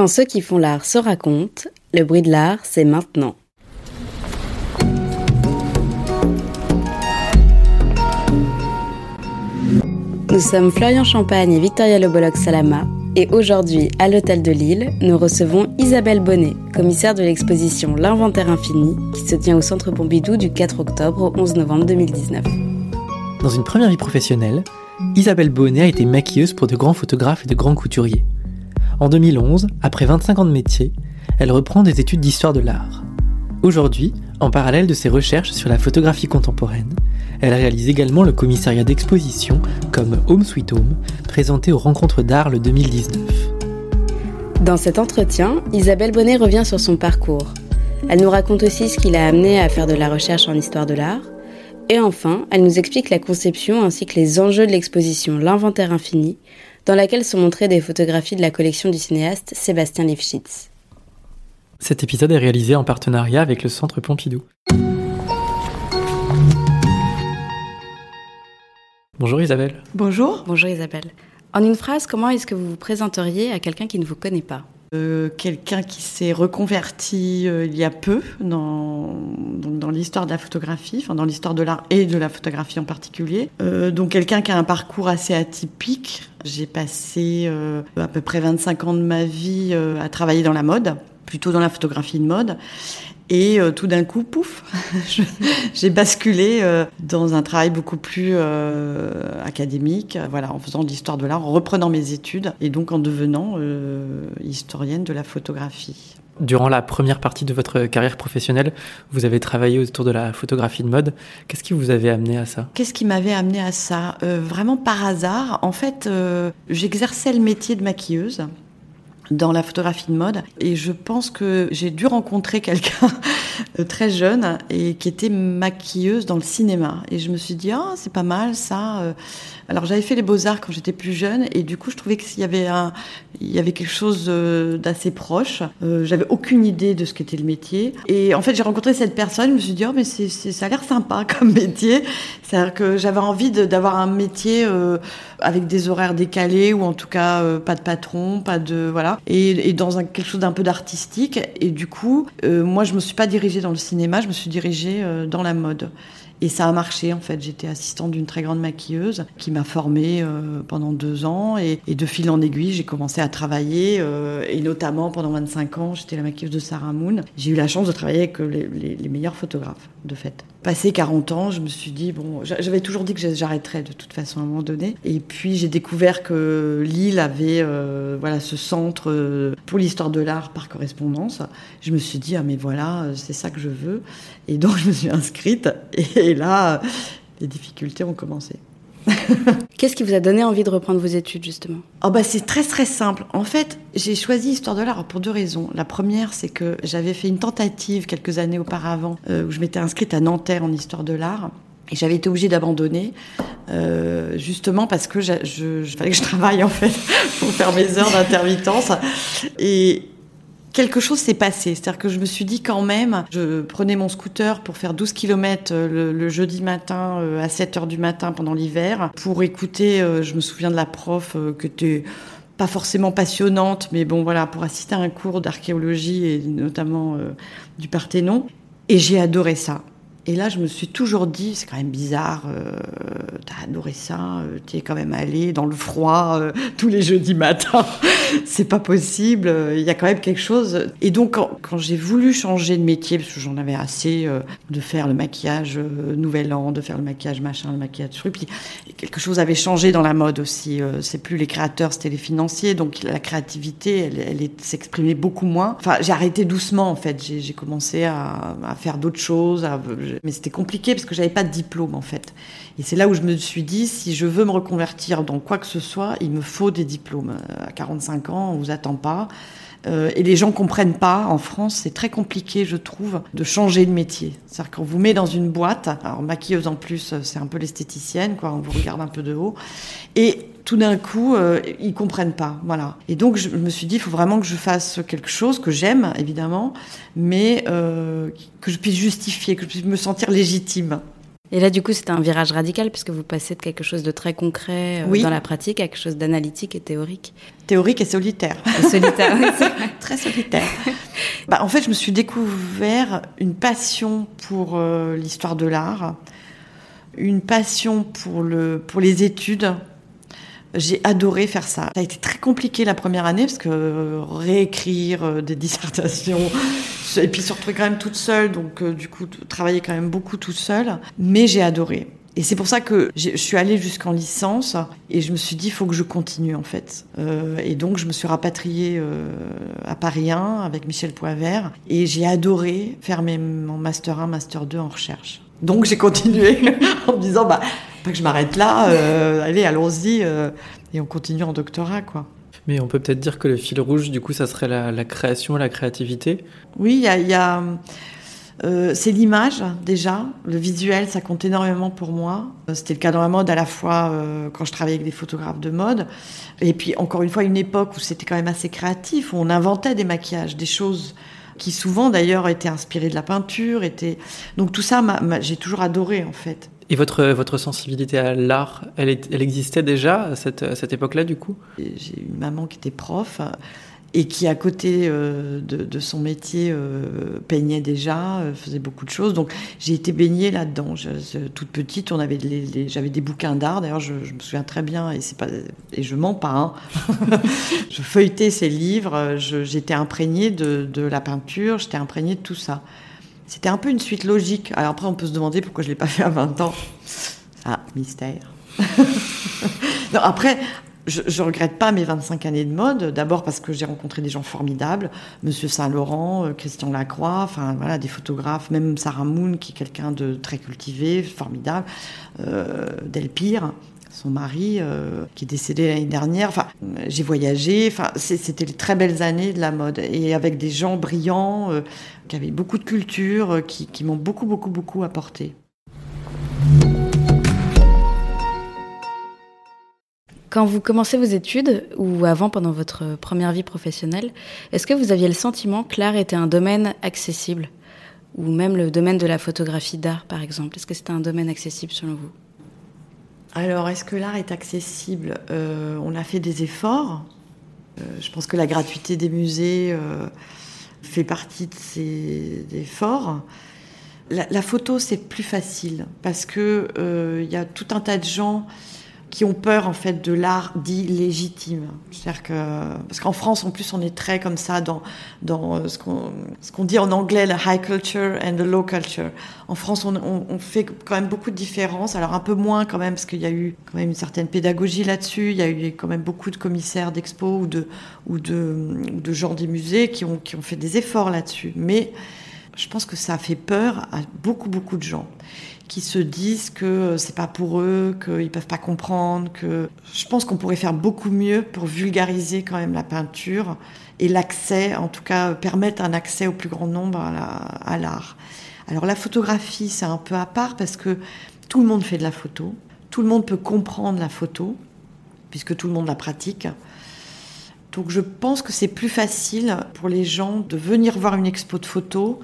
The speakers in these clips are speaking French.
Quand ceux qui font l'art se racontent, le bruit de l'art, c'est maintenant. Nous sommes Florian Champagne et Victoria Loboloc Salama, et aujourd'hui, à l'Hôtel de Lille, nous recevons Isabelle Bonnet, commissaire de l'exposition L'Inventaire Infini, qui se tient au Centre Pompidou du 4 octobre au 11 novembre 2019. Dans une première vie professionnelle, Isabelle Bonnet a été maquilleuse pour de grands photographes et de grands couturiers. En 2011, après 25 ans de métier, elle reprend des études d'histoire de l'art. Aujourd'hui, en parallèle de ses recherches sur la photographie contemporaine, elle réalise également le commissariat d'exposition comme Home Sweet Home, présenté aux Rencontres d'Art le 2019. Dans cet entretien, Isabelle Bonnet revient sur son parcours. Elle nous raconte aussi ce qui l'a amené à faire de la recherche en histoire de l'art. Et enfin, elle nous explique la conception ainsi que les enjeux de l'exposition L'Inventaire Infini, dans laquelle sont montrées des photographies de la collection du cinéaste Sébastien Lifshitz. Cet épisode est réalisé en partenariat avec le Centre Pompidou. Bonjour Isabelle. Bonjour. Bonjour Isabelle. En une phrase, comment est-ce que vous vous présenteriez à quelqu'un qui ne vous connaît pas? Euh, Quelqu'un qui s'est reconverti euh, il y a peu dans, dans l'histoire de la photographie, enfin dans l'histoire de l'art et de la photographie en particulier. Euh, donc quelqu'un qui a un parcours assez atypique. J'ai passé euh, à peu près 25 ans de ma vie à travailler dans la mode, plutôt dans la photographie de mode. Et euh, tout d'un coup, pouf, j'ai basculé euh, dans un travail beaucoup plus euh, académique, voilà, en faisant de l'histoire de l'art, en reprenant mes études et donc en devenant historienne de la photographie. Durant la première partie de votre carrière professionnelle, vous avez travaillé autour de la photographie de mode. Qu'est-ce qui vous avait amené à ça? Qu'est-ce qui m'avait amené à ça? Vraiment par hasard. En fait, j'exerçais le métier de maquilleuse dans la photographie de mode. Et je pense que j'ai dû rencontrer quelqu'un très jeune et qui était maquilleuse dans le cinéma. Et je me suis dit, ah, c'est pas mal ça. Euh. Alors j'avais fait les beaux-arts quand j'étais plus jeune et du coup je trouvais qu'il y avait, un, il y avait quelque chose euh, d'assez proche. Euh, j'avais aucune idée de ce qu'était le métier. Et en fait j'ai rencontré cette personne, je me suis dit, oh mais c'est, ça a l'air sympa comme métier. C'est-à-dire que j'avais envie d'avoir un métier avec des horaires décalés ou en tout cas pas de patron, pas de... Voilà. Et, et dans un, quelque chose d'un peu d'artistique. Et du coup, moi je me suis pas dirigée dans le cinéma, je me suis dirigée dans la mode. Et ça a marché en fait. J'étais assistante d'une très grande maquilleuse qui m'a formée euh, pendant deux ans et, de fil en aiguille, j'ai commencé à travailler euh, et notamment pendant 25 ans, j'étais la maquilleuse de Sarah Moon. J'ai eu la chance de travailler avec les, les meilleurs photographes de fait. Passé 40 ans, je me suis dit, bon, j'avais toujours dit que j'arrêterais de toute façon à un moment donné. Et puis j'ai découvert que Lille avait euh, voilà, ce centre euh, pour l'histoire de l'art par correspondance. Je me suis dit, ah mais voilà, c'est ça que je veux. Et donc je me suis inscrite. Et là, les difficultés ont commencé. Qu'est-ce qui vous a donné envie de reprendre vos études justement? Oh bah C'est très très simple. En fait, j'ai choisi Histoire de l'art pour deux raisons. La première, c'est que j'avais fait une tentative quelques années auparavant euh, où je m'étais inscrite à Nanterre en Histoire de l'art. Et j'avais été obligée d'abandonner, euh, justement parce que je, je, fallait que je travaille en fait pour faire mes heures d'intermittence. Et, quelque chose s'est passé. C'est-à-dire que je me suis dit quand même, je prenais mon scooter pour faire 12 km euh, le, jeudi matin euh, à 7 heures du matin pendant l'hiver pour écouter, euh, je me souviens de la prof que tu pas forcément passionnante, mais bon voilà, pour assister à un cours d'archéologie et notamment du Parthénon. Et j'ai adoré ça. Et là, je me suis toujours dit, c'est quand même bizarre, euh, t'as adoré ça, euh, t'y es quand même allé dans le froid euh, tous les jeudis matins, c'est pas possible, il y a quand même quelque chose. Et donc, quand, j'ai voulu changer de métier, parce que j'en avais assez de faire le maquillage Nouvel An, de faire le maquillage machin, le maquillage truc, puis quelque chose avait changé dans la mode aussi. c'est plus les créateurs, c'était les financiers, donc la créativité, elle, elle s'exprimait beaucoup moins. Enfin, j'ai arrêté doucement en fait, j'ai commencé à, à faire d'autres choses, à, mais c'était compliqué parce que j'avais pas de diplôme en fait. Et c'est là où je me suis dit, si je veux me reconvertir dans quoi que ce soit, il me faut des diplômes. Euh, à 45 ans, on vous attend pas. Euh, et les gens comprennent pas. En France, c'est très compliqué, je trouve, de changer de métier. C'est-à-dire qu'on vous met dans une boîte. Alors maquilleuse en plus, c'est un peu l'esthéticienne, quoi. On vous regarde un peu de haut. Et tout d'un coup, euh, ils comprennent pas. Voilà. Et donc, je me suis dit, il faut vraiment que je fasse quelque chose que j'aime, évidemment, mais euh, que je puisse justifier, que je puisse me sentir légitime. Et là, du coup, c'était un virage radical puisque vous passez de quelque chose de très concret euh, dans la pratique à quelque chose d'analytique et théorique. Théorique et solitaire. solitaire, oui, très solitaire. bah, en fait, je me suis découvert une passion pour l'histoire de l'art, une passion pour, le, pour les études. J'ai adoré faire ça. Ça a été très compliqué la première année parce que euh, réécrire des dissertations, et puis se retrouver quand même toute seule, donc euh, du coup travailler quand même beaucoup toute seule. Mais j'ai adoré. Et c'est pour ça que je suis allée jusqu'en licence et je me suis dit, il faut que je continue en fait. Euh, et donc je me suis rapatriée euh, à Paris 1 avec Michel Poivert et j'ai adoré faire mes, mon Master 1, Master 2 en recherche. Donc j'ai continué en me disant, bah, pas que je m'arrête là, allez, allons-y et on continue en doctorat quoi. Mais on peut peut-être dire que le fil rouge, du coup, ça serait la, création, la créativité? Oui, il y a, euh, c'est l'image déjà, le visuel, ça compte énormément pour moi. Euh, c'était le cas dans la mode à la fois euh, quand je travaillais avec des photographes de mode, et puis encore une fois une époque où c'était quand même assez créatif, où on inventait des maquillages, des choses qui souvent d'ailleurs étaient inspirées de la peinture, étaient donc tout ça, j'ai toujours adoré en fait. Et votre, votre sensibilité à l'art, elle, existait déjà à cette, cette époque-là, du coup? J'ai une maman qui était prof et qui, à côté euh, de, son métier, euh, peignait déjà, euh, faisait beaucoup de choses. Donc, j'ai été baignée là-dedans. toute petite, on avait j'avais des bouquins d'art. D'ailleurs, je, me souviens très bien, et c'est pas, et je mens pas. Hein. je feuilletais ces livres. J'étais imprégnée de la peinture. J'étais imprégnée de tout ça. C'était un peu une suite logique. Alors après, on peut se demander pourquoi je ne l'ai pas fait à 20 ans. Ah, mystère. non, après, je, ne regrette pas mes 25 années de mode. D'abord parce que j'ai rencontré des gens formidables, Monsieur Saint-Laurent, euh, Christian Lacroix, enfin des photographes, même Sarah Moon qui est quelqu'un de très cultivé, formidable, euh, Delpire son mari, euh, qui est décédé l'année dernière. Enfin, j'ai voyagé. Enfin, c'était les très belles années de la mode et avec des gens brillants euh, qui avaient beaucoup de culture, euh, qui, qui m'ont beaucoup, beaucoup, beaucoup apporté. Quand vous commencez vos études, ou avant pendant votre première vie professionnelle, est-ce que vous aviez le sentiment que l'art était un domaine accessible? Ou même le domaine de la photographie d'art, par exemple? Est-ce que c'était un domaine accessible selon vous? Alors, est-ce que l'art est accessible? Euh, On a fait des efforts. Euh, je pense que la gratuité des musées euh, fait partie de ces efforts. La, la photo, c'est plus facile parce que il y a tout un tas de gens qui ont peur en fait de l'art dit légitime. C'est-à-dire que parce qu'en France en plus on est très comme ça dans dans euh, ce qu'on ce qu'on dit en anglais la high culture and the low culture. En France on, fait quand même beaucoup de différences, alors un peu moins quand même parce qu'il y a eu quand même une certaine pédagogie là-dessus. Il y a eu quand même beaucoup de commissaires d'expo ou de ou de de gens des musées qui ont qui ont fait des efforts là-dessus. Mais je pense que ça fait peur à beaucoup beaucoup de gens qui se disent que c'est pas pour eux, qu'ils peuvent pas comprendre, que je pense qu'on pourrait faire beaucoup mieux pour vulgariser quand même la peinture et l'accès, en tout cas permettre un accès au plus grand nombre à l'art. Alors la photographie, c'est un peu à part parce que tout le monde fait de la photo, tout le monde peut comprendre la photo, puisque tout le monde la pratique. Donc je pense que c'est plus facile pour les gens de venir voir une expo de photo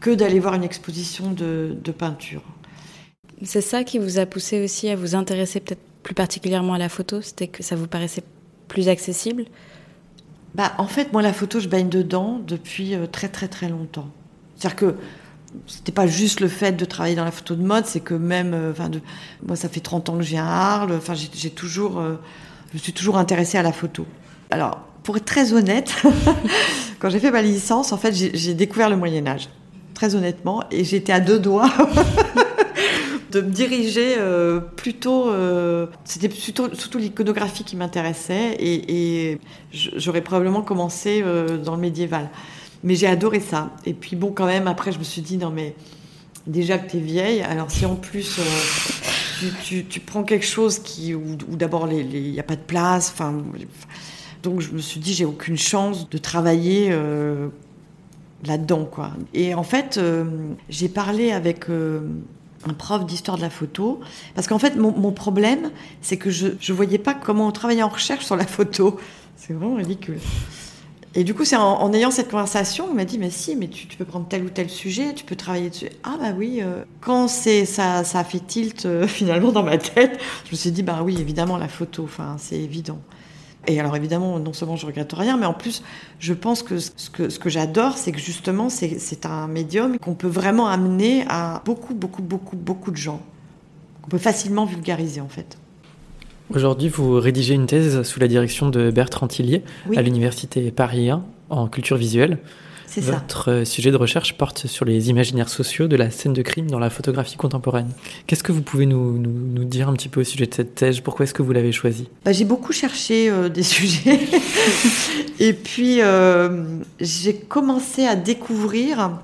que d'aller voir une exposition de peinture. C'est ça qui vous a poussé aussi à vous intéresser peut-être plus particulièrement à la photo? C'était que ça vous paraissait plus accessible? Bah, En fait, moi, la photo, je baigne dedans depuis euh, très, très, très longtemps. C'est-à-dire que c'était pas juste le fait de travailler dans la photo de mode, c'est que même, euh, enfin, moi, ça fait 30 ans que viens à Arles, enfin, j'ai toujours, euh, je suis toujours intéressée à la photo. Alors, pour être très honnête, quand j'ai fait ma licence, en fait, j'ai découvert le Moyen Âge, très honnêtement, et j'étais à deux doigts de me diriger euh, plutôt. Euh, c'était plutôt surtout l'iconographie qui m'intéressait et, j'aurais probablement commencé euh, dans le médiéval. Mais j'ai adoré ça. Et puis bon, quand même, après, je me suis dit non mais déjà que tu es vieille, alors si en plus tu, tu, prends quelque chose qui où, d'abord il n'y a pas de place, enfin. Donc je me suis dit j'ai aucune chance de travailler là-dedans quoi. Et en fait, j'ai parlé avec un prof d'histoire de la photo. Parce qu'en fait, mon, problème, c'est que je ne voyais pas comment on travaillait en recherche sur la photo. C'est vraiment ridicule. Et du coup, c'est en, ayant cette conversation, il m'a dit, mais si, mais tu, peux prendre tel ou tel sujet, tu peux travailler dessus. Ah bah oui, euh, quand c'est ça, ça a fait tilt euh, finalement dans ma tête, je me suis dit, bah oui, évidemment, la photo, c'est évident. Et alors évidemment, non seulement je regrette rien, mais en plus, je pense que ce que, ce que j'adore, c'est que justement, c'est un médium qu'on peut vraiment amener à beaucoup, beaucoup, beaucoup, beaucoup de gens. On peut facilement vulgariser en fait. Aujourd'hui, vous rédigez une thèse sous la direction de Bertrand Tillier à l'Université Paris 1 en culture visuelle. C'est ça. Votre sujet de recherche porte sur les imaginaires sociaux de la scène de crime dans la photographie contemporaine. Qu'est-ce que vous pouvez nous, nous, dire un petit peu au sujet de cette thèse? Pourquoi est-ce que vous l'avez choisie? Bah, J'ai beaucoup cherché euh, des sujets. Et puis, euh, j'ai commencé à découvrir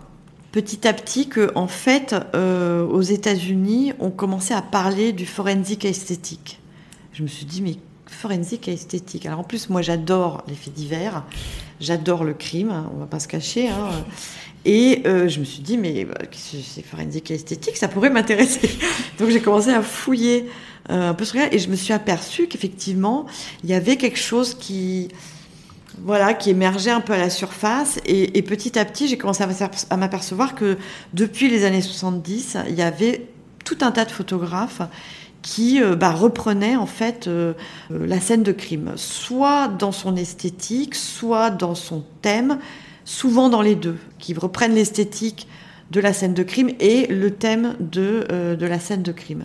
petit à petit que, en fait, euh, aux États-Unis, on commençait à parler du forensique esthétique je me suis dit, mais forensique et esthétique? Alors en plus, moi j'adore les faits divers, j'adore le crime, hein, on va pas se cacher. Hein. Et euh, je me suis dit, mais bah, c'est forensique et esthétique, ça pourrait m'intéresser. Donc j'ai commencé à fouiller euh, un peu sur et je me suis aperçue qu'effectivement, il y avait quelque chose qui, voilà, qui émergeait un peu à la surface. Et petit à petit, j'ai commencé à m'apercevoir que depuis les années 70, il y avait tout un tas de photographes qui euh, bah, reprenait en fait euh, euh, la scène de crime, soit dans son esthétique, soit dans son thème, souvent dans les deux, qui reprennent l'esthétique de la scène de crime et le thème de, de la scène de crime.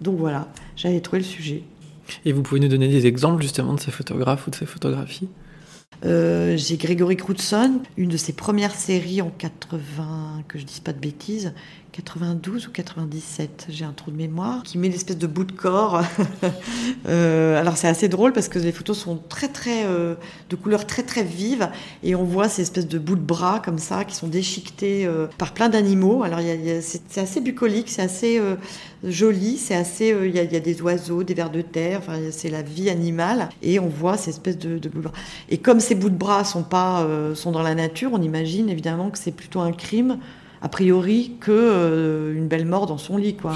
Donc voilà, j'avais trouvé le sujet. Et vous pouvez nous donner des exemples justement de ces photographes ou de ces photographies? J'ai Grégory Crutzen, une de ses premières séries en 80, que je dise pas de bêtises, 92 ou 97, j'ai un trou de mémoire, qui met l'espèce de bout de corps. euh, alors c'est assez drôle parce que les photos sont très très euh, de couleurs très très vives et on voit ces espèces de bouts de bras comme ça qui sont déchiquetés euh, par plein d'animaux. Alors c'est assez bucolique, c'est assez joli, c'est assez il y, a, des oiseaux, des vers de terre, c'est la vie animale et on voit ces espèces de, de bouts de bras. Et comme ces bouts de bras sont pas sont dans la nature, on imagine évidemment que c'est plutôt un crime a priori que euh, une belle mort dans son lit, quoi.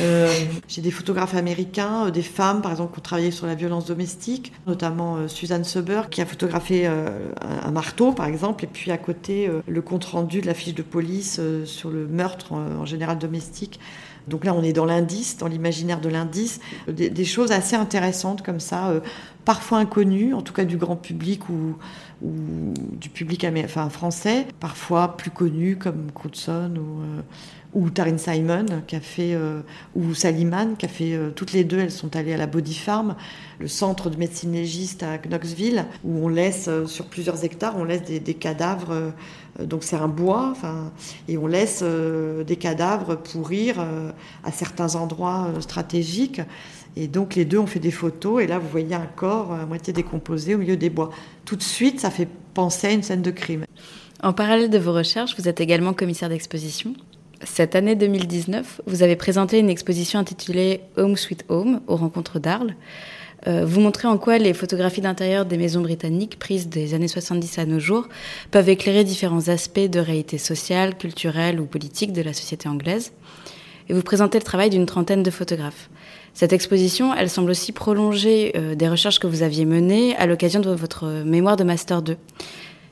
Euh, j'ai des photographes américains, euh, des femmes par exemple qui ont travaillé sur la violence domestique, notamment Suzanne Suber qui a photographié un marteau par exemple, et puis à côté le compte rendu de la fiche de police sur le meurtre en général domestique. Donc là, on est dans l'indice, dans l'imaginaire de l'indice, des, choses assez intéressantes comme ça, parfois inconnues, en tout cas du grand public ou, ou du public enfin, français, parfois plus connus comme Crutzen ou, euh, ou Taryn Simon qui a fait, euh, ou Saliman qui a fait, euh, toutes les deux, elles sont allées à la Body Farm, le centre de médecine légiste à Knoxville, où on laisse sur plusieurs hectares, on laisse des, cadavres, donc c'est un bois, et on laisse des cadavres pourrir à certains endroits stratégiques. Et donc les deux ont fait des photos et là vous voyez un corps à moitié décomposé au milieu des bois. Tout de suite ça fait penser à une scène de crime. En parallèle de vos recherches, vous êtes également commissaire d'exposition. Cette année 2019, vous avez présenté une exposition intitulée Home Sweet Home aux rencontres d'Arles. Euh, vous montrez en quoi les photographies d'intérieur des maisons britanniques prises des années 70 à nos jours peuvent éclairer différents aspects de réalité sociale, culturelle ou politique de la société anglaise. Et vous présentez le travail d'une trentaine de photographes. Cette exposition, elle semble aussi prolonger euh, des recherches que vous aviez menées à l'occasion de votre mémoire de Master 2.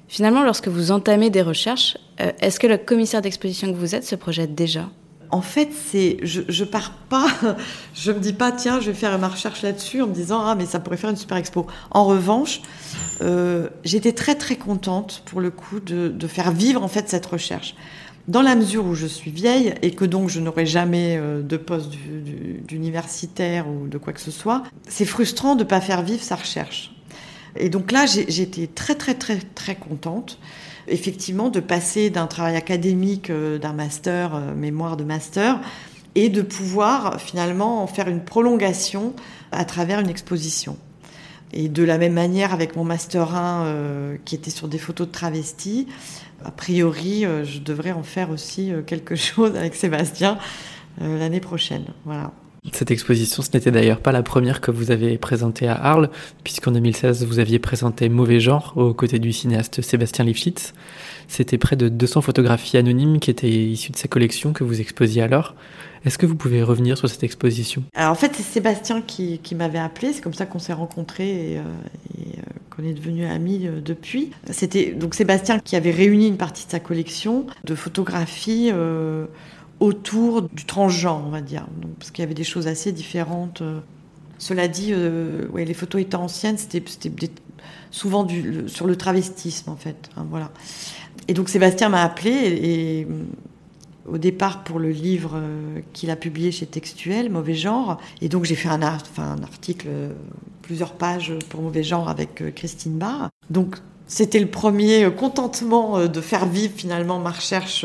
Finalement, lorsque vous entamez des recherches, euh, est-ce que le commissaire d'exposition que vous êtes se projette déjà? En fait, c'est, je, je pars pas, je me dis pas, tiens, je vais faire ma recherche là-dessus en me disant, ah, mais ça pourrait faire une super expo. En revanche, euh, j'étais très très contente pour le coup de, faire vivre en fait cette recherche dans la mesure où je suis vieille et que donc je n'aurai jamais euh, de poste d'universitaire ou de quoi que ce soit, c'est frustrant de ne pas faire vivre sa recherche. Et donc là, j'étais très très très très contente, effectivement, de passer d'un travail académique, euh, d'un master, euh, mémoire de master, et de pouvoir finalement en faire une prolongation à travers une exposition. Et de la même manière avec mon master 1 qui était sur des photos de travestis, a priori, euh, je devrais en faire aussi euh, quelque chose avec Sébastien euh, l'année prochaine. Voilà. Cette exposition, ce n'était d'ailleurs pas la première que vous avez présentée à Arles, puisqu'en 2016, vous aviez présenté Mauvais genre aux côtés du cinéaste Sébastien Lifshitz. C'était près de 200 photographies anonymes qui étaient issues de sa collection que vous exposiez alors. Est-ce que vous pouvez revenir sur cette exposition? Alors en fait, c'est Sébastien qui, m'avait appelé, c'est comme ça qu'on s'est rencontrés et, qu'on est devenus amis euh, depuis. C'était donc Sébastien qui avait réuni une partie de sa collection de photographies euh, autour du transgenre, on va dire. Parce qu'il y avait des choses assez différentes. Cela dit, ouais, les photos étant anciennes, c'était souvent sur le travestisme, en fait. Hein, voilà. Et donc Sébastien m'a appelé et au départ pour le livre euh, qu'il a publié chez Textuel, Mauvais Genre. Et donc j'ai fait un, article, euh, plusieurs pages pour Mauvais Genre avec euh, Christine Barr. Donc c'était le premier contentement de faire vivre finalement ma recherche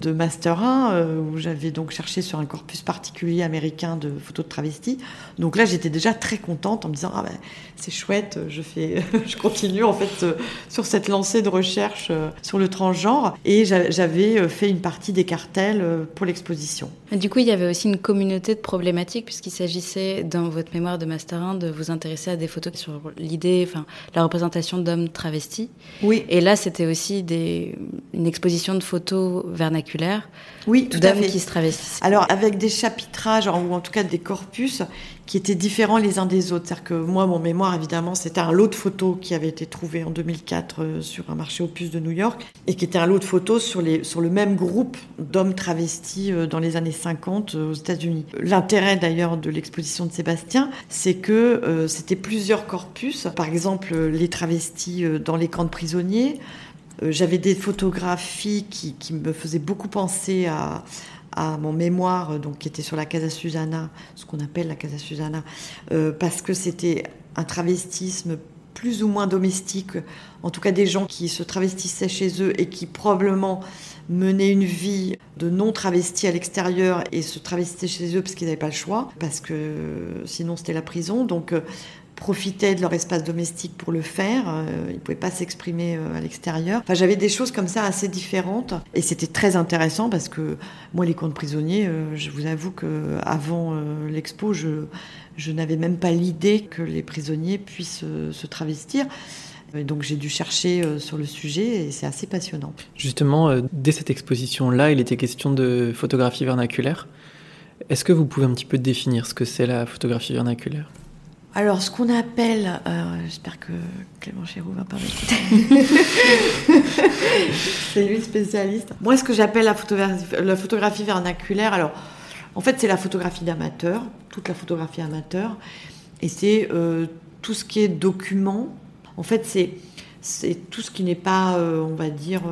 de Master 1, euh, où j'avais donc cherché sur un corpus particulier américain de photos de travestis. Donc là, j'étais déjà très contente en me disant, ah ben, c'est chouette, je, fais, je continue en fait euh, sur cette lancée de recherche euh, sur le transgenre. Et j'avais fait une partie des cartels pour l'exposition. Du coup, il y avait aussi une communauté de problématiques, puisqu'il s'agissait, dans votre mémoire de Master 1, de vous intéresser à des photos sur l'idée, enfin, la représentation d'hommes travestis. Oui. Et là, c'était aussi des, une exposition de photos vernaculaires oui, tout à fait. qui se travestissent. Alors avec des chapitrages ou en tout cas des corpus qui étaient différents les uns des autres. C'est-à-dire que moi, mon mémoire, évidemment, c'était un lot de photos qui avait été trouvé en 2004 euh, sur un marché opus de New York et qui était un lot de photos sur, les, sur le même groupe d'hommes travestis euh, dans les années 50 euh, aux États-Unis. L'intérêt d'ailleurs de l'exposition de Sébastien, c'est que c'était plusieurs corpus. Par exemple, les travestis dans les camps de prisonniers, j'avais des photographies qui, me faisaient beaucoup penser à, mon mémoire, donc qui était sur la Casa Susana, ce qu'on appelle la Casa Susana, euh, parce que c'était un travestisme plus ou moins domestique, en tout cas des gens qui se travestissaient chez eux et qui probablement menaient une vie de non travesti à l'extérieur et se travestissaient chez eux parce qu'ils n'avaient pas le choix, parce que sinon c'était la prison. Donc euh, profitaient de leur espace domestique pour le faire. Euh, ils ne pouvaient pas s'exprimer euh, à l'extérieur. Enfin, j'avais des choses comme ça assez différentes. Et c'était très intéressant parce que moi, les contes prisonniers, euh, je vous avoue qu'avant l'expo, je, je n'avais même pas l'idée que les prisonniers puissent se travestir. donc j'ai dû chercher sur le sujet et c'est assez passionnant. Justement, dès cette exposition-là, il était question de photographie vernaculaire. Est-ce que vous pouvez un petit peu définir ce que c'est la photographie vernaculaire? Alors, ce qu'on appelle, euh, j'espère que Clément Chéroux va pas m'écouter. c'est lui spécialiste. Moi, ce que j'appelle la photographie, la photographie vernaculaire, alors, en fait, c'est la photographie d'amateur, toute la photographie amateur, et c'est euh, tout ce qui est document. En fait, c'est c'est tout ce qui n'est pas, euh, on va dire,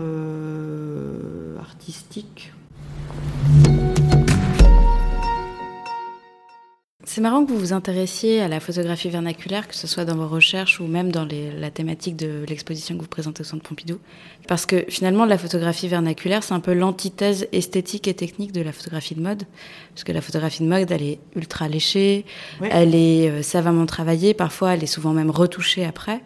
artistique. C'est marrant que vous vous intéressiez à la photographie vernaculaire, que ce soit dans vos recherches ou même dans la thématique de l'exposition que vous présentez au Centre Pompidou. Parce que finalement, la photographie vernaculaire, c'est un peu l'antithèse esthétique et technique de la photographie de mode. Parce que la photographie de mode, elle est ultra léchée, elle est euh, savamment travaillée, parfois elle est souvent même retouchée après.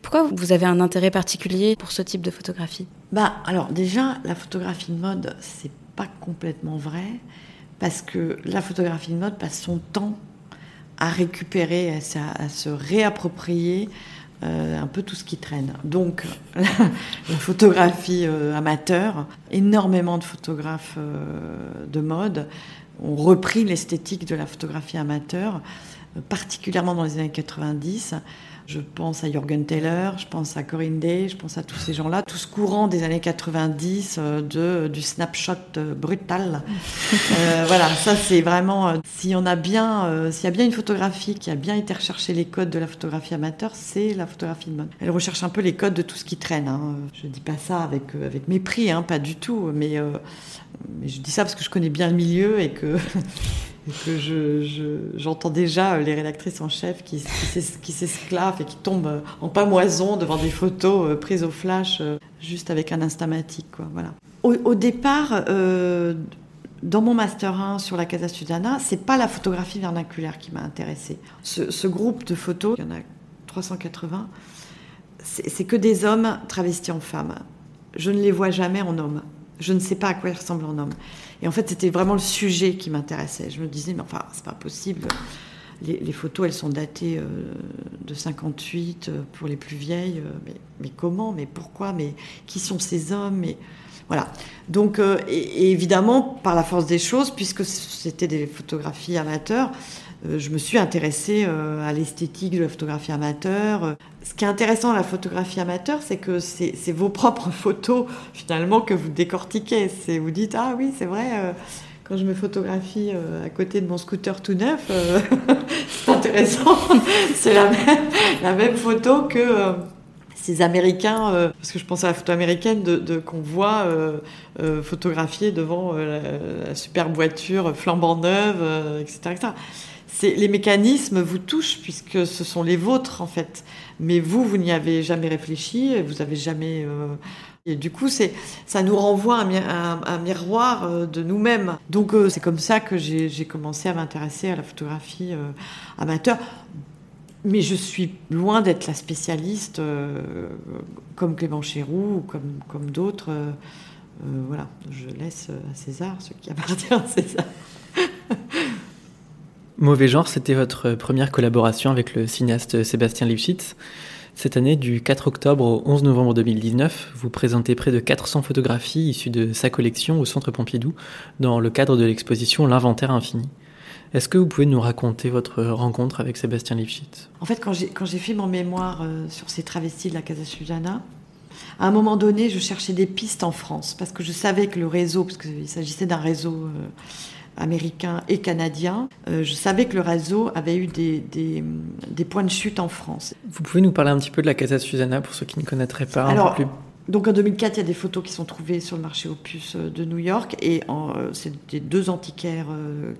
Pourquoi vous avez un intérêt particulier pour ce type de photographie? Bah, alors déjà, la photographie de mode, c'est pas complètement vrai parce que la photographie de mode passe son temps à récupérer, à, se réapproprier euh, un peu tout ce qui traîne. Donc, la, photographie euh, amateur, énormément de photographes euh, de mode ont repris l'esthétique de la photographie amateur, particulièrement dans les années 90. Je pense à Jorgen Taylor, je pense à Corinne Day, je pense à tous ces gens-là, tout ce courant des années 90 euh, de, du snapshot euh, brutal. Euh, voilà, ça c'est vraiment, s'il y en a bien, s'il y a bien une photographie qui a bien été rechercher les codes de la photographie amateur, c'est la photographie de mode. Elle recherche un peu les codes de tout ce qui traîne. Hein. Je dis pas ça avec, avec mépris, hein, pas du tout, mais, mais je dis ça parce que je connais bien le milieu et que que j'entends je, déjà les rédactrices en chef qui, qui s'esclavent et qui tombent en pamoison devant des photos euh, prises au flash euh, juste avec un instamatique. Quoi, voilà. Au, départ, euh, dans mon master 1 sur la Casa Sudana, c'est pas la photographie vernaculaire qui m'a intéressée. Ce, ce, groupe de photos, il y en a 380, c'est que des hommes travestis en femmes. Je ne les vois jamais en hommes. Je ne sais pas à quoi ils ressemblent en hommes. Et en fait, c'était vraiment le sujet qui m'intéressait. Je me disais, mais enfin, c'est pas possible. Les, photos, elles sont datées euh, de 58 euh, pour les plus vieilles. Euh, mais, mais, comment? Mais pourquoi? Mais qui sont ces hommes? Mais, Voilà. Donc, et, évidemment, par la force des choses, puisque c'était des photographies amateurs, je me suis intéressée à l'esthétique de la photographie amateur. Ce qui est intéressant à la photographie amateur, c'est que c'est vos propres photos finalement que vous décortiquez. Vous dites ah oui c'est vrai quand je me photographie à côté de mon scooter tout neuf, c'est intéressant. c'est la même, photo que ces Américains, euh, parce que je pense à la photo américaine, de, qu'on voit euh, euh, photographier devant la, superbe voiture flambant neuve, etc. les mécanismes vous touchent puisque ce sont les vôtres en fait. Mais vous, vous n'y avez jamais réfléchi, vous n'avez jamais. et du coup, c'est, ça nous renvoie un, un, miroir de nous-mêmes. Donc, c'est comme ça que j'ai, commencé à m'intéresser à la photographie amateur mais je suis loin d'être la spécialiste euh, comme Clément Chéroux ou comme, comme d'autres. Euh, euh, voilà, je laisse à César ce qui appartient à César. Mauvais genre, c'était votre première collaboration avec le cinéaste Sébastien Lifshitz. Cette année, du 4 octobre au 11 novembre 2019, vous présentez près de 400 photographies issues de sa collection au Centre Pompidou dans le cadre de l'exposition L'inventaire infini. Est-ce que vous pouvez nous raconter votre rencontre avec Sébastien Lifshitz En fait, quand j'ai fait mon mémoire euh, sur ces travestis de la Casa Suzana, à un moment donné, je cherchais des pistes en France parce que je savais que le réseau, parce qu'il s'agissait d'un réseau euh, américain et canadien, euh, je savais que le réseau avait eu des, des, points de chute en France. Vous pouvez nous parler un petit peu de la Casa Susana pour ceux qui ne connaîtraient pas Alors, un peu plus? donc en 2004, il y a des photos qui sont trouvées sur le marché opus euh, de New York et euh, c'est des deux antiquaires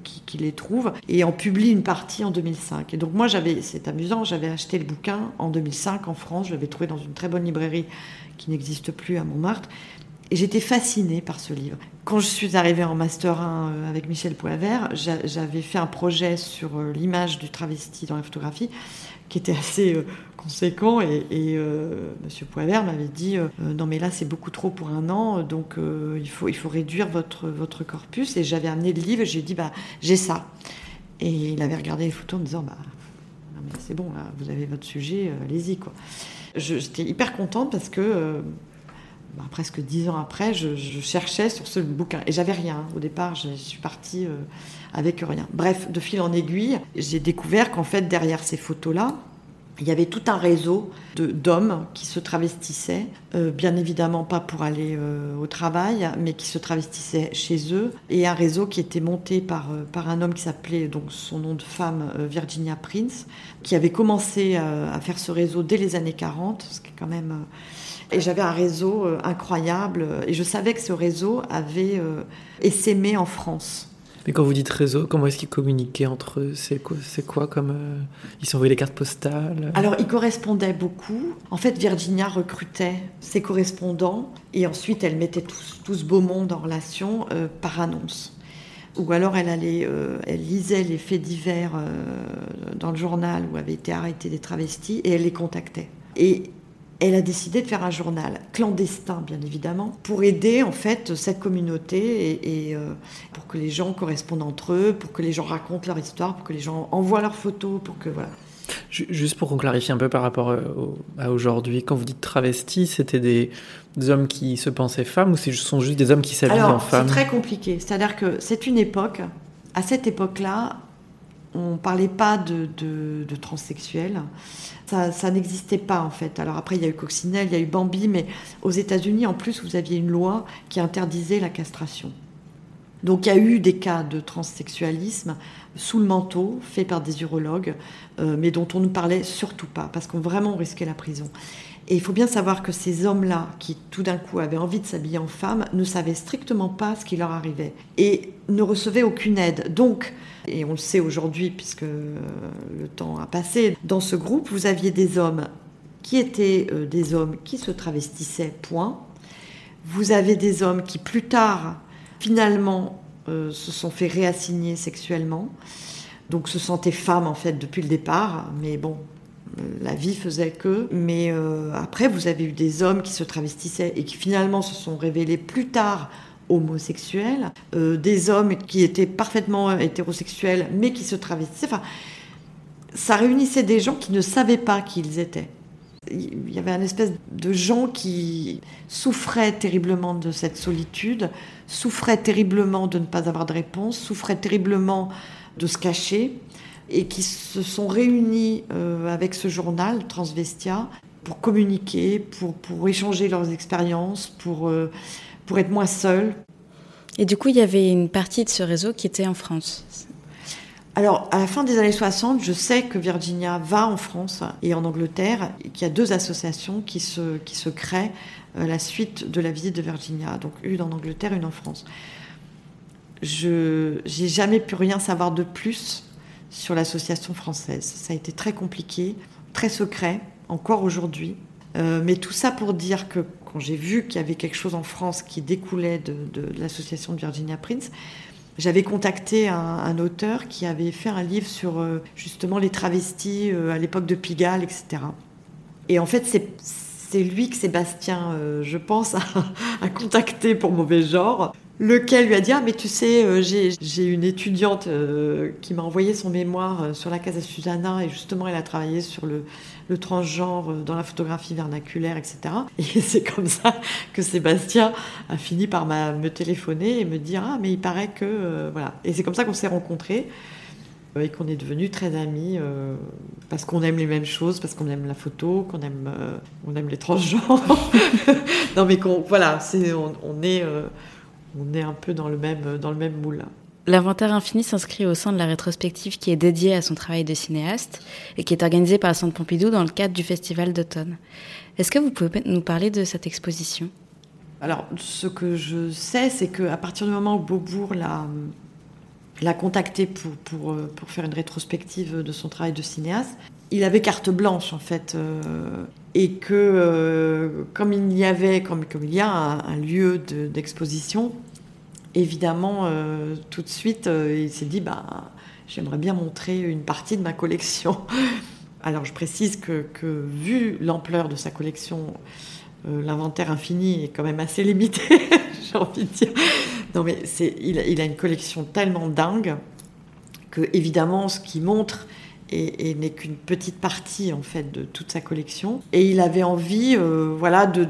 qui, les trouvent et en publie une partie en 2005. Et donc moi, j'avais, c'est amusant, j'avais acheté le bouquin en 2005 en France, je l'avais trouvé dans une très bonne librairie qui n'existe plus à Montmartre. Et j'étais fascinée par ce livre. Quand je suis arrivée en Master 1 avec Michel Poivert, j'avais fait un projet sur l'image du travesti dans la photographie qui était assez euh, conséquent. Et, et euh, Monsieur Poivert m'avait dit euh, non mais là c'est beaucoup trop pour un an, donc il faut réduire votre corpus. Et j'avais amené le livre, j'ai dit bah j'ai ça. Et il avait regardé les photos en me disant bah c'est bon vous avez votre sujet, allez-y. J'étais hyper contente parce que bah, presque dix ans après, je, cherchais sur ce bouquin et j'avais rien. Au départ, je, suis partie euh, avec rien. Bref, de fil en aiguille, j'ai découvert qu'en fait, derrière ces photos-là, il y avait tout un réseau d'hommes qui se travestissaient, euh, bien évidemment pas pour aller euh, au travail, mais qui se travestissaient chez eux, et un réseau qui était monté par, par un homme qui s'appelait, donc son nom de femme, Virginia Prince, qui avait commencé à faire ce réseau dès les années 40, ce qui est quand même et j'avais un réseau euh, incroyable. Et je savais que ce réseau avait euh, essaimé en France. Mais quand vous dites réseau, comment est-ce qu'ils communiquaient entre eux? C'est quoi, c'est quoi comme euh, ils s'envoyaient les cartes postales? Alors ils correspondaient beaucoup. En fait, Virginia recrutait ses correspondants et ensuite elle mettait tout, ce beau monde en relation par annonce. Ou alors elle allait, elle lisait les faits divers dans le journal où avaient été arrêtés des travestis et elle les contactait. Et elle a décidé de faire un journal clandestin, bien évidemment, pour aider en fait cette communauté et, euh, pour que les gens correspondent entre eux, pour que les gens racontent leur histoire, pour que les gens envoient leurs photos, pour que voilà. Juste pour qu'on clarifie un peu par rapport euh, à aujourd'hui, quand vous dites travestis, c'était des, hommes qui se pensaient femmes ou ce sont juste des hommes qui s'habillent en femmes C'est très compliqué. C'est-à-dire que c'est une époque, à cette époque-là, on ne parlait pas de, transsexuels. Ça, n'existait pas en fait. Alors après, il y a eu Coccinelle, il y a eu Bambi, mais aux États-Unis, en plus, vous aviez une loi qui interdisait la castration. Donc il y a eu des cas de transsexualisme sous le manteau, fait par des urologues, euh, mais dont on ne parlait surtout pas, parce qu'on vraiment risquait la prison. Et il faut bien savoir que ces hommes-là, qui tout d'un coup avaient envie de s'habiller en femme, ne savaient strictement pas ce qui leur arrivait et ne recevaient aucune aide. Donc, et on le sait aujourd'hui puisque euh, le temps a passé, dans ce groupe, vous aviez des hommes qui étaient euh, des hommes qui se travestissaient, point. Vous avez des hommes qui plus tard, finalement, euh, se sont fait réassigner sexuellement. Donc se sentaient femmes en fait depuis le départ, mais bon, la vie faisait que. Mais euh, après, vous avez eu des hommes qui se travestissaient et qui finalement se sont révélés plus tard homosexuels, euh, des hommes qui étaient parfaitement hétérosexuels mais qui se travestissaient. Enfin, ça réunissait des gens qui ne savaient pas qui ils étaient. Il y avait un espèce de gens qui souffraient terriblement de cette solitude, souffraient terriblement de ne pas avoir de réponse, souffraient terriblement de se cacher et qui se sont réunis avec ce journal, Transvestia, pour communiquer, pour, pour échanger leurs expériences, pour, pour être moins seuls. Et du coup, il y avait une partie de ce réseau qui était en France. Alors, à la fin des années 60, je sais que Virginia va en France et en Angleterre, et qu'il y a deux associations qui se, qui se créent à la suite de la visite de Virginia. Donc, une en Angleterre, une en France. Je n'ai jamais pu rien savoir de plus sur l'association française. Ça a été très compliqué, très secret, encore aujourd'hui. Euh, mais tout ça pour dire que quand j'ai vu qu'il y avait quelque chose en France qui découlait de, l'association de Virginia Prince, j'avais contacté un, auteur qui avait fait un livre sur euh, justement les travestis euh, à l'époque de Pigalle, etc. Et en fait, c'est lui que Sébastien, je pense, a, contacté pour mauvais genre, lequel lui a dit Ah, mais tu sais, j'ai une étudiante qui m'a envoyé son mémoire sur la Casa Susanna, et justement, elle a travaillé sur le, le transgenre dans la photographie vernaculaire, etc. Et c'est comme ça que Sébastien a fini par me téléphoner et me dire ah mais il paraît que euh, voilà. Et c'est comme ça qu'on s'est rencontrés euh, et qu'on est devenus très amis euh, parce qu'on aime les mêmes choses, parce qu'on aime la photo, qu'on aime aime les transgenres. non mais qu'on voilà, on, on, est on est un peu dans le même dans le même moule. L'inventaire infini s'inscrit au sein de la rétrospective qui est dédiée à son travail de cinéaste et qui est organisée par le Centre Pompidou dans le cadre du Festival d'automne. Est-ce que vous pouvez nous parler de cette exposition? Alors, ce que je sais, c'est qu'à partir du moment où Beaubourg l'a, l'a contacté pour, pour, pour, faire une rétrospective de son travail de cinéaste, il avait carte blanche en fait. Euh, et que euh, comme il y avait, comme, il y a un, lieu d'exposition, évidemment, euh, tout de suite, il s'est dit, bah, j'aimerais bien montrer une partie de ma collection. Alors je précise que, vu l'ampleur de sa collection, l'inventaire infini est quand même assez limité, j'ai envie de dire. Non mais il, a une collection tellement dingue que évidemment ce qu'il montre et, n'est qu'une petite partie en fait de toute sa collection. Et il avait envie, voilà, de,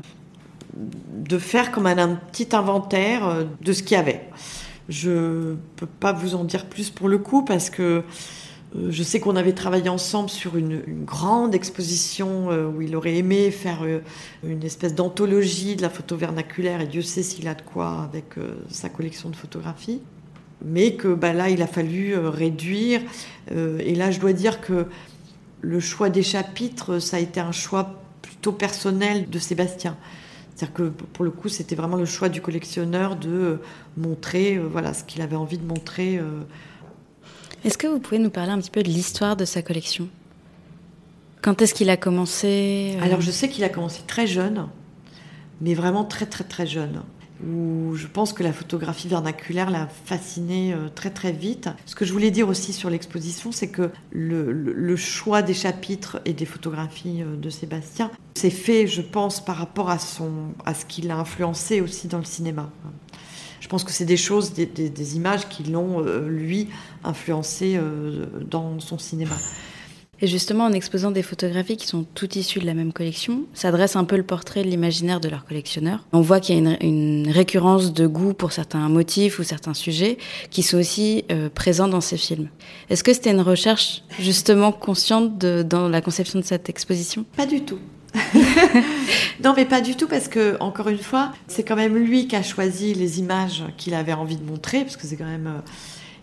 de faire comme un, petit inventaire euh, de ce qu'il y avait. Je peux pas vous en dire plus pour le coup parce que euh, je sais qu'on avait travaillé ensemble sur une, grande exposition euh, où il aurait aimé faire une espèce d'anthologie de la photo vernaculaire et Dieu sait s'il a de quoi avec sa collection de photographies. Mais que bah, là, il a fallu réduire. et là, je dois dire que le choix des chapitres, ça a été un choix plutôt personnel de Sébastien. C'est-à-dire que pour le coup, c'était vraiment le choix du collectionneur de euh, montrer euh, voilà, ce qu'il avait envie de montrer. Euh. Est-ce que vous pouvez nous parler un petit peu de l'histoire de sa collection? Quand est-ce qu'il a commencé Alors je sais qu'il a commencé très jeune, mais vraiment très très très jeune où je pense que la photographie vernaculaire l'a fasciné euh, très très vite. Ce que je voulais dire aussi sur l'exposition, c'est que le, choix des chapitres et des photographies euh, de Sébastien s'est fait, je pense, par rapport à, son, à ce qu'il a influencé aussi dans le cinéma. Je pense que c'est des choses, des, images qui l'ont, euh, lui, influencé dans son cinéma. Et justement, en exposant des photographies qui sont toutes issues de la même collection, ça dresse un peu le portrait de l'imaginaire de leur collectionneur. On voit qu'il y a une, récurrence de goût pour certains motifs ou certains sujets qui sont aussi euh, présents dans ces films. Est-ce que c'était une recherche justement consciente dans la conception de cette exposition? Pas du tout. non, mais pas du tout, parce que, encore une fois, c'est quand même lui qui a choisi les images qu'il avait envie de montrer, parce que c'est quand même. Euh,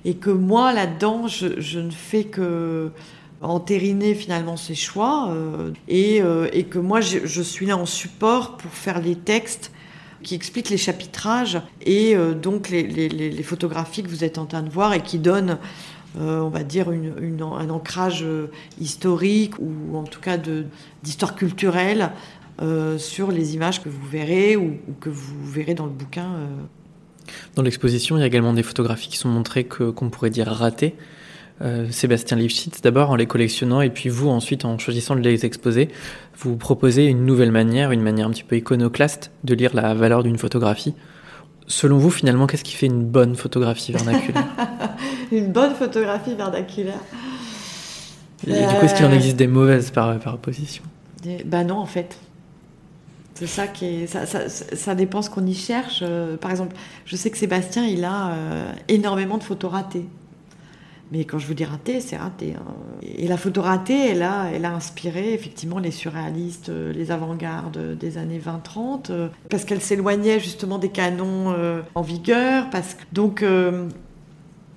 et que moi, là-dedans, je, ne fais que entériner finalement ses choix euh, euh, et, que moi je, suis là en support pour faire les textes qui expliquent les chapitrages et euh, donc les, photographies que vous êtes en train de voir et qui donnent on va dire un ancrage historique ou en tout cas d'histoire culturelle sur les images que vous verrez ou, que vous verrez dans le bouquin. Dans l'exposition, il y a également des photographies qui sont montrées qu'on pourrait dire ratées. Euh, Sébastien Lifshitz d'abord en les collectionnant et puis vous ensuite en choisissant de les exposer, vous proposez une nouvelle manière, une manière un petit peu iconoclaste de lire la valeur d'une photographie. Selon vous, finalement, qu'est-ce qui fait une bonne photographie vernaculaire? Une bonne photographie vernaculaire Et du coup, est-ce qu'il en euh, existe des mauvaises par, par opposition? Ben non, en fait. C'est ça qui est. Ça, ça, ça dépend ce qu'on y cherche. Euh, par exemple, je sais que Sébastien, il a énormément de photos ratées. Mais quand je vous dis raté, c'est raté. Hein. Et la photo ratée, elle a, elle a inspiré effectivement les surréalistes, euh, les avant-gardes des années 20-30, euh, parce qu'elle s'éloignait justement des canons euh, en vigueur. Donc,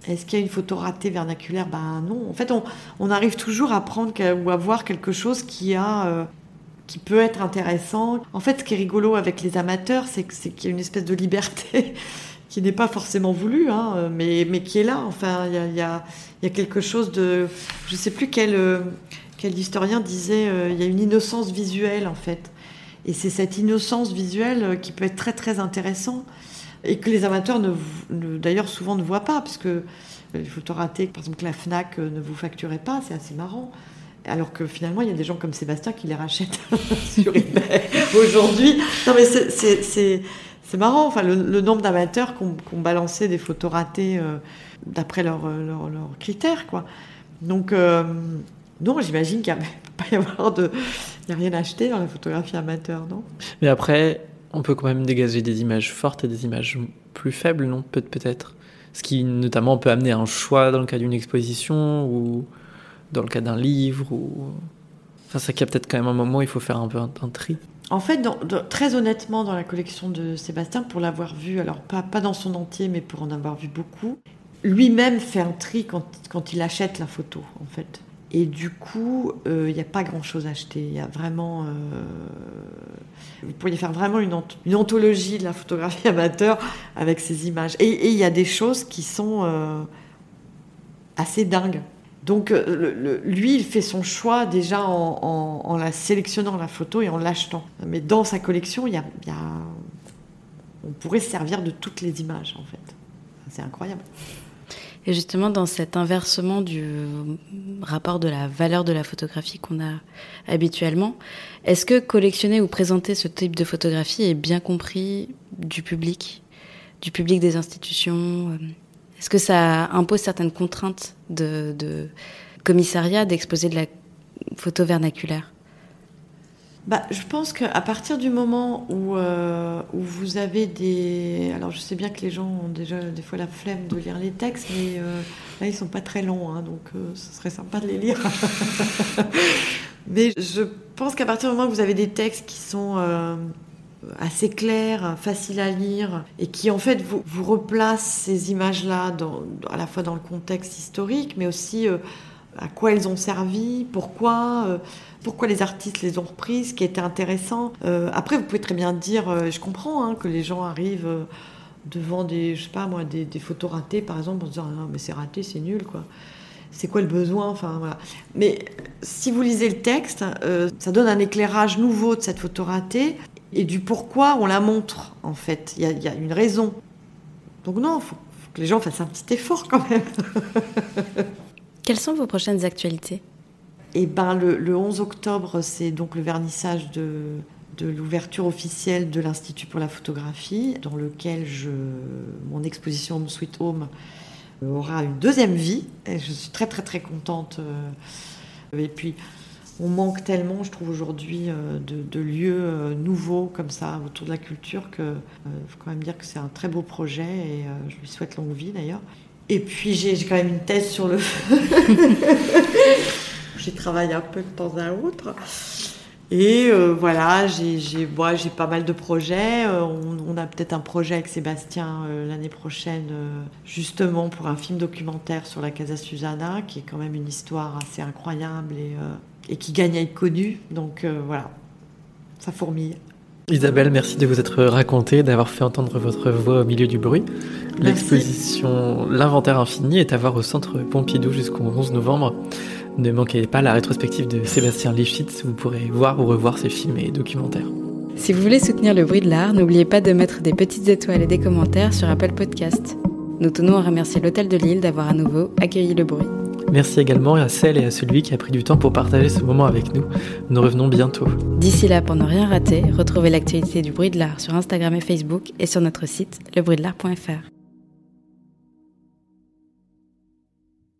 est-ce qu'il y a une photo ratée vernaculaire? Ben non. En fait, on, arrive toujours à prendre ou à voir quelque chose qui a qui peut être intéressant. En fait, ce qui est rigolo avec les amateurs, c'est qu'il y a une espèce de liberté qui n'est pas forcément voulu, hein, mais, mais qui est là. Enfin, il y a, y, a, y a, quelque chose de... Je ne sais plus quel, euh, quel historien disait, euh, il y a une innocence visuelle, en fait. Et c'est cette innocence visuelle euh, qui peut être très, très intéressant et que les amateurs, ne, d'ailleurs, souvent ne voient pas, parce que les photos ratées, par exemple, que la FNAC ne vous facturait pas, c'est assez marrant. Alors que finalement, il y a des gens comme Sébastien qui les rachètent sur eBay aujourd'hui. Non, mais c'est c'est marrant, enfin, le, nombre d'amateurs qui ont, balancé des photos ratées euh, d'après leurs critères, quoi. Donc, euh, non, j'imagine qu'il ne peut pas y avoir de. Il n'y a rien acheté dans la photographie amateur, non? Mais après, on peut quand même dégager des images fortes et des images plus faibles, non? Peut-être. Ce qui, notamment, peut amener un choix dans le cas d'une exposition ou dans le cas d'un livre. Ou... Enfin, ça a peut-être quand même un moment où il faut faire un peu un tri. En fait, très honnêtement, dans la collection de Sébastien, pour l'avoir vu, alors pas, pas dans son entier, mais pour en avoir vu beaucoup, lui-même fait un tri quand, il achète la photo, en fait. Et du coup, euh, il n'y a pas grand-chose à acheter. Il y a vraiment... Euh, vous pourriez faire vraiment une, une, anthologie de la photographie amateur avec ces images. Et il y a des choses qui sont euh, assez dingues. Donc euh, lui, il fait son choix déjà en, la sélectionnant la photo et en l'achetant. Mais dans sa collection, il y, a, on pourrait se servir de toutes les images en fait. C'est incroyable. Et justement, dans cet inversement du rapport de la valeur de la photographie qu'on a habituellement, est-ce que collectionner ou présenter ce type de photographie est bien compris du public, du public des institutions euh, est-ce que ça impose certaines contraintes de, commissariat d'exposer de la photo vernaculaire? Bah, je pense qu'à partir du moment où, euh, où vous avez des... Alors je sais bien que les gens ont déjà des fois la flemme de lire les textes, mais euh, là ils sont pas très longs, hein, donc euh, ce serait sympa de les lire. mais je pense qu'à partir du moment où vous avez des textes qui sont assez clair, facile à lire, et qui en fait vous, vous replace ces images-là à la fois dans le contexte historique, mais aussi euh, à quoi elles ont servi, pourquoi, euh, pourquoi les artistes les ont reprises, ce qui était intéressant. Euh, après, vous pouvez très bien dire, je comprends hein, que les gens arrivent devant des, je sais pas moi, des, photos ratées, par exemple, en se disant ah, mais c'est raté, c'est nul, quoi c'est quoi le besoin enfin. Mais si vous lisez le texte, ça donne un éclairage nouveau de cette photo ratée et du pourquoi on la montre, en fait. Il y, a une raison. Donc non, il faut, que les gens fassent un petit effort quand même. Quelles sont vos prochaines actualités? Eh ben, le, 11 octobre, c'est donc le vernissage de, de l'ouverture officielle de l'Institut pour la photographie, dans lequel je, mon exposition Home Sweet Home aura une deuxième vie. Et je suis très très très contente. Euh, et puis, on manque tellement, je trouve aujourd'hui, euh, de, lieux euh, nouveaux comme ça autour de la culture que euh, faut quand même dire que c'est un très beau projet et je lui souhaite longue vie d'ailleurs. Et puis j'ai quand même une thèse sur le feu. j'ai travaillé un peu de temps à autre. Et voilà, j'ai pas mal de projets. on, a peut-être un projet avec Sébastien l'année prochaine, justement pour un film documentaire sur la Casa Susana, qui est quand même une histoire assez incroyable et et qui gagne à être connu. Donc euh, voilà, ça fourmille. Isabelle, merci de vous être racontée, d'avoir fait entendre votre voix au milieu du bruit. L'exposition L'Inventaire Infini est à voir au Centre Pompidou jusqu'au 11 novembre. Ne manquez pas la rétrospective de Sébastien Lifshitz, vous pourrez voir ou revoir ses films et documentaires. Si vous voulez soutenir le bruit de l'art, n'oubliez pas de mettre des petites étoiles et des commentaires sur Apple Podcast. Nous tenons à remercier l'Hôtel de Lille d'avoir à nouveau accueilli le bruit. Merci également à celle et à celui qui a pris du temps pour partager ce moment avec nous. Nous revenons bientôt. D'ici là, pour ne rien rater, retrouvez l'actualité du bruit de l'art sur Instagram et Facebook et sur notre site lebruitdelart.fr.